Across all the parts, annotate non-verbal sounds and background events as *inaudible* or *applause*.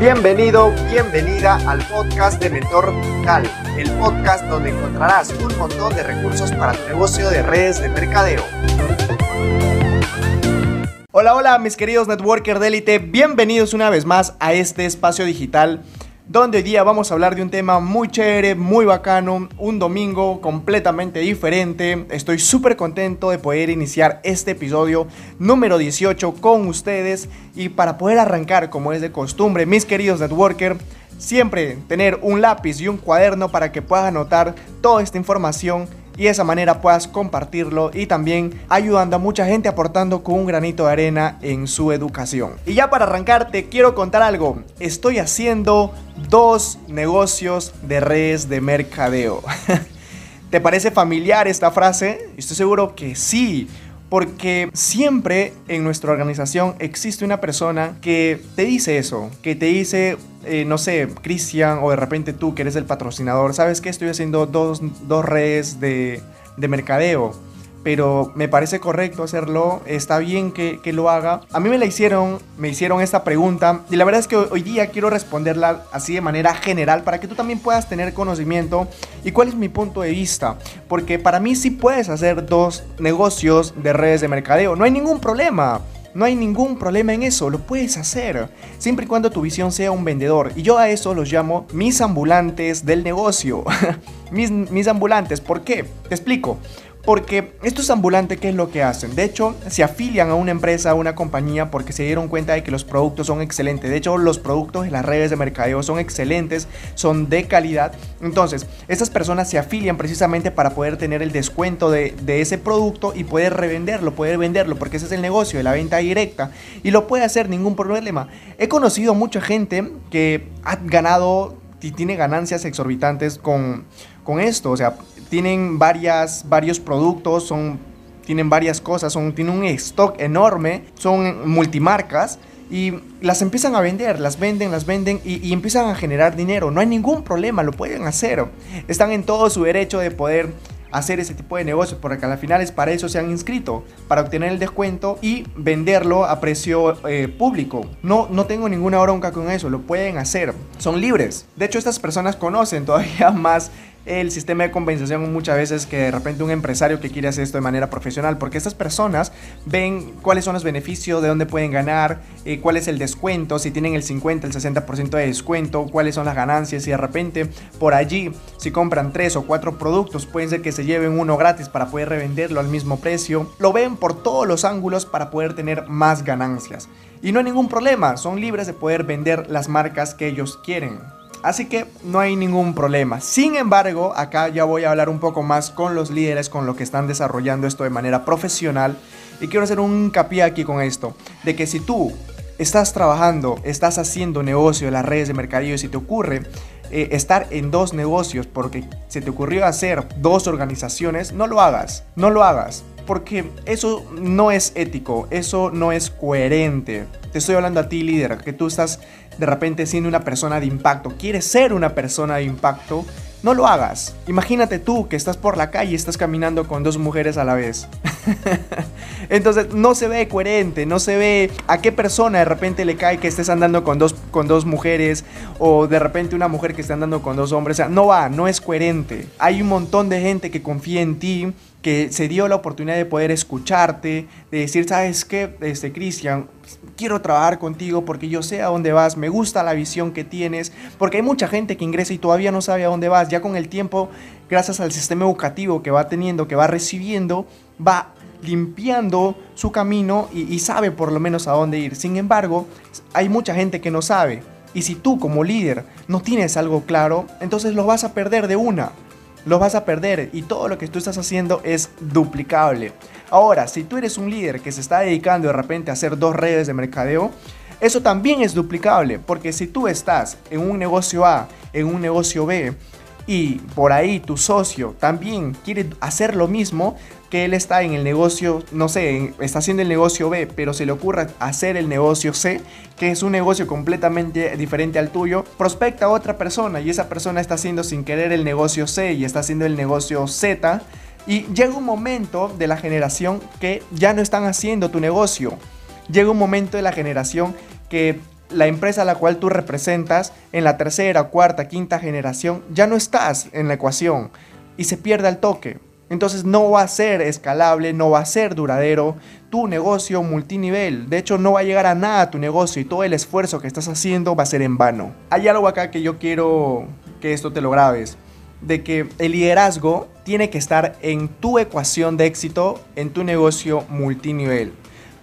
Bienvenido, bienvenida al podcast de Mentor Digital, el podcast donde encontrarás un montón de recursos para tu negocio de redes de mercadeo. Hola, hola mis queridos networkers de élite, bienvenidos una vez más a este espacio digital donde hoy día vamos a hablar de un tema muy chévere, muy bacano, un domingo completamente diferente. Estoy súper contento de poder iniciar este episodio número 18 con ustedes y para poder arrancar como es de costumbre, mis queridos networkers, siempre tener un lápiz y un cuaderno para que puedas anotar toda esta información y de esa manera puedas compartirlo y también ayudando a mucha gente aportando con un granito de arena en su educación. Y ya para arrancar te quiero contar algo. Estoy haciendo dos negocios de redes de mercadeo. *laughs* ¿Te parece familiar esta frase? Estoy seguro que sí. Porque siempre en nuestra organización existe una persona que te dice eso, que te dice, eh, no sé, Cristian o de repente tú que eres el patrocinador, ¿sabes qué? Estoy haciendo dos, redes de, de mercadeo pero me parece correcto hacerlo, está bien que, que, lo haga. A mí me la hicieron, me hicieron esta pregunta y la verdad es que hoy día quiero responderla así de manera general para que tú también puedas tener conocimiento y cuál es mi punto de vista, porque para mí sí puedes hacer dos negocios de redes de mercadeo, no hay ningún problema. No hay ningún problema en eso, lo puedes hacer, siempre y cuando tu visión sea un vendedor. Y yo a eso los llamo mis ambulantes del negocio. *laughs* mis, mis ambulantes, ¿por qué? Te explico. Porque estos ambulantes, ¿qué es lo que hacen? De hecho, se afilian a una empresa, a una compañía, porque se dieron cuenta de que los productos son excelentes. De hecho, los productos en las redes de mercadeo son excelentes, son de calidad. Entonces, estas personas se afilian precisamente para poder tener el descuento de, ese producto y poder revenderlo, poder venderlo, porque ese es el negocio de la venta directa. Y lo puede hacer ningún problema. He conocido mucha gente que ha ganado y tiene ganancias exorbitantes con, con esto. O sea, tienen varias, varios productos, son, tienen varias cosas, son, tienen un stock enorme, son multimarcas y las empiezan a vender, las venden, las venden y, empiezan a generar dinero. No hay ningún problema, lo pueden hacer. Están en todo su derecho de poder hacer ese tipo de negocios, porque al final es para eso se han inscrito, para obtener el descuento y venderlo a precio eh, público. No, no tengo ninguna bronca con eso, lo pueden hacer, son libres. De hecho, estas personas conocen todavía *laughs* más el sistema de compensación muchas veces que de repente un empresario que quiere hacer esto de manera profesional, porque estas personas ven cuáles son los beneficios, de dónde pueden ganar, eh, cuál es el descuento, si tienen el 50, el 60% de descuento, cuáles son las ganancias y de repente por allí si compran tres o cuatro productos pueden ser que se lleven uno gratis para poder revenderlo al mismo precio. Lo ven por todos los ángulos para poder tener más ganancias. Y no hay ningún problema, son libres de poder vender las marcas que ellos quieren. Así que no hay ningún problema. Sin embargo, acá ya voy a hablar un poco más con los líderes, con los que están desarrollando esto de manera profesional. Y quiero hacer un hincapié aquí con esto, de que si tú estás trabajando, estás haciendo negocio en las redes de mercadillo y si te ocurre eh, estar en dos negocios porque se te ocurrió hacer dos organizaciones, no lo hagas, no lo hagas. Porque eso no es ético, eso no es coherente. Te estoy hablando a ti líder, que tú estás de repente siendo una persona de impacto, quieres ser una persona de impacto, no lo hagas. Imagínate tú que estás por la calle y estás caminando con dos mujeres a la vez. *laughs* Entonces no se ve coherente, no se ve a qué persona de repente le cae que estés andando con dos, con dos mujeres o de repente una mujer que esté andando con dos hombres. O sea, no va, no es coherente. Hay un montón de gente que confía en ti, que se dio la oportunidad de poder escucharte, de decir, ¿sabes qué? Este, Cristian, quiero trabajar contigo porque yo sé a dónde vas, me gusta la visión que tienes, porque hay mucha gente que ingresa y todavía no sabe a dónde vas, ya con el tiempo, gracias al sistema educativo que va teniendo, que va recibiendo, va limpiando su camino y, sabe por lo menos a dónde ir. Sin embargo, hay mucha gente que no sabe. Y si tú como líder no tienes algo claro, entonces lo vas a perder de una lo vas a perder y todo lo que tú estás haciendo es duplicable. Ahora, si tú eres un líder que se está dedicando de repente a hacer dos redes de mercadeo, eso también es duplicable, porque si tú estás en un negocio A, en un negocio B, y por ahí tu socio también quiere hacer lo mismo, que él está en el negocio, no sé, está haciendo el negocio B, pero se le ocurra hacer el negocio C, que es un negocio completamente diferente al tuyo, prospecta a otra persona y esa persona está haciendo sin querer el negocio C y está haciendo el negocio Z. Y llega un momento de la generación que ya no están haciendo tu negocio. Llega un momento de la generación que la empresa a la cual tú representas en la tercera, cuarta, quinta generación, ya no estás en la ecuación y se pierde el toque. Entonces no va a ser escalable, no va a ser duradero tu negocio multinivel. De hecho, no va a llegar a nada tu negocio y todo el esfuerzo que estás haciendo va a ser en vano. Hay algo acá que yo quiero que esto te lo grabes. De que el liderazgo tiene que estar en tu ecuación de éxito en tu negocio multinivel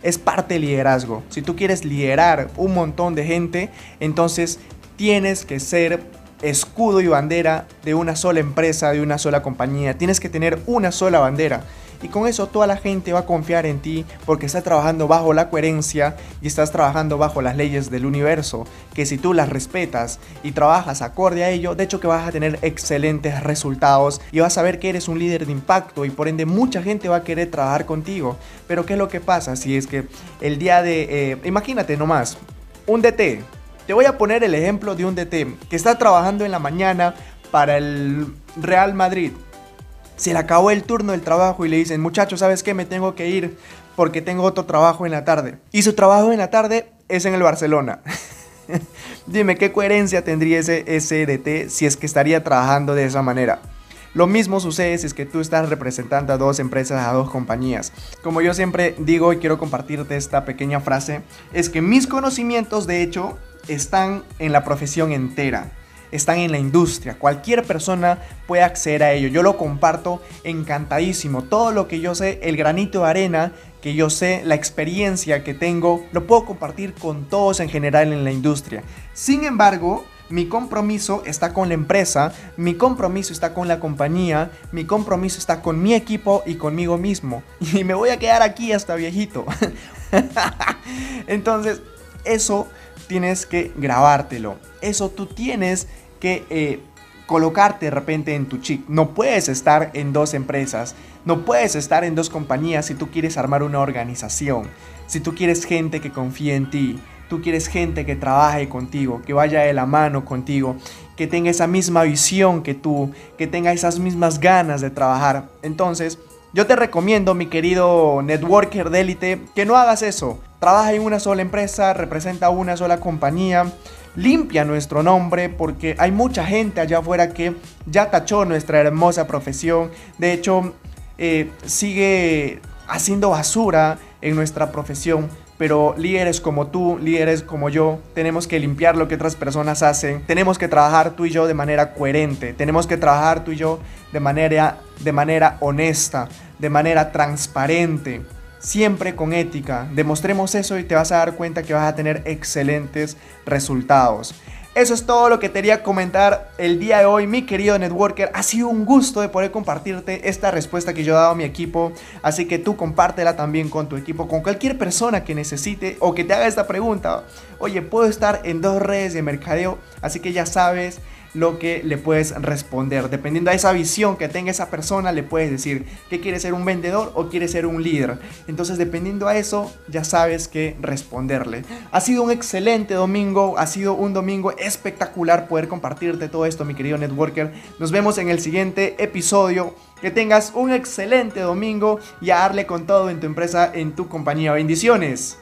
es parte del liderazgo. Si tú quieres liderar un montón de gente, entonces tienes que ser escudo y bandera de una sola empresa, de una sola compañía. Tienes que tener una sola bandera. Y con eso toda la gente va a confiar en ti porque estás trabajando bajo la coherencia y estás trabajando bajo las leyes del universo, que si tú las respetas y trabajas acorde a ello, de hecho que vas a tener excelentes resultados y vas a ver que eres un líder de impacto y por ende mucha gente va a querer trabajar contigo. Pero ¿qué es lo que pasa si es que el día de... Eh, imagínate nomás, un DT. Te voy a poner el ejemplo de un DT que está trabajando en la mañana para el Real Madrid se le acabó el turno del trabajo y le dicen, muchachos, ¿sabes qué? Me tengo que ir porque tengo otro trabajo en la tarde. Y su trabajo en la tarde es en el Barcelona. *laughs* Dime, ¿qué coherencia tendría ese SDT si es que estaría trabajando de esa manera? Lo mismo sucede si es que tú estás representando a dos empresas, a dos compañías. Como yo siempre digo y quiero compartirte esta pequeña frase, es que mis conocimientos de hecho están en la profesión entera están en la industria. Cualquier persona puede acceder a ello. Yo lo comparto encantadísimo. Todo lo que yo sé, el granito de arena que yo sé, la experiencia que tengo, lo puedo compartir con todos en general en la industria. Sin embargo, mi compromiso está con la empresa, mi compromiso está con la compañía, mi compromiso está con mi equipo y conmigo mismo. Y me voy a quedar aquí hasta viejito. *laughs* Entonces, eso tienes que grabártelo. Eso tú tienes que eh, colocarte de repente en tu chip. No puedes estar en dos empresas. No puedes estar en dos compañías si tú quieres armar una organización. Si tú quieres gente que confíe en ti. Tú quieres gente que trabaje contigo, que vaya de la mano contigo, que tenga esa misma visión que tú, que tenga esas mismas ganas de trabajar. Entonces, yo te recomiendo, mi querido networker de élite, que no hagas eso. Trabaja en una sola empresa, representa una sola compañía, limpia nuestro nombre porque hay mucha gente allá afuera que ya tachó nuestra hermosa profesión. De hecho, eh, sigue haciendo basura en nuestra profesión. Pero líderes como tú, líderes como yo, tenemos que limpiar lo que otras personas hacen. Tenemos que trabajar tú y yo de manera coherente. Tenemos que trabajar tú y yo de manera, de manera honesta, de manera transparente siempre con ética. Demostremos eso y te vas a dar cuenta que vas a tener excelentes resultados. Eso es todo lo que quería comentar el día de hoy, mi querido networker. Ha sido un gusto de poder compartirte esta respuesta que yo he dado a mi equipo. Así que tú compártela también con tu equipo, con cualquier persona que necesite o que te haga esta pregunta. Oye, puedo estar en dos redes de mercadeo, así que ya sabes lo que le puedes responder. Dependiendo de esa visión que tenga esa persona, le puedes decir que quiere ser un vendedor o quiere ser un líder. Entonces, dependiendo a eso, ya sabes qué responderle. Ha sido un excelente domingo, ha sido un domingo espectacular poder compartirte todo esto, mi querido networker. Nos vemos en el siguiente episodio. Que tengas un excelente domingo y a darle con todo en tu empresa, en tu compañía. Bendiciones.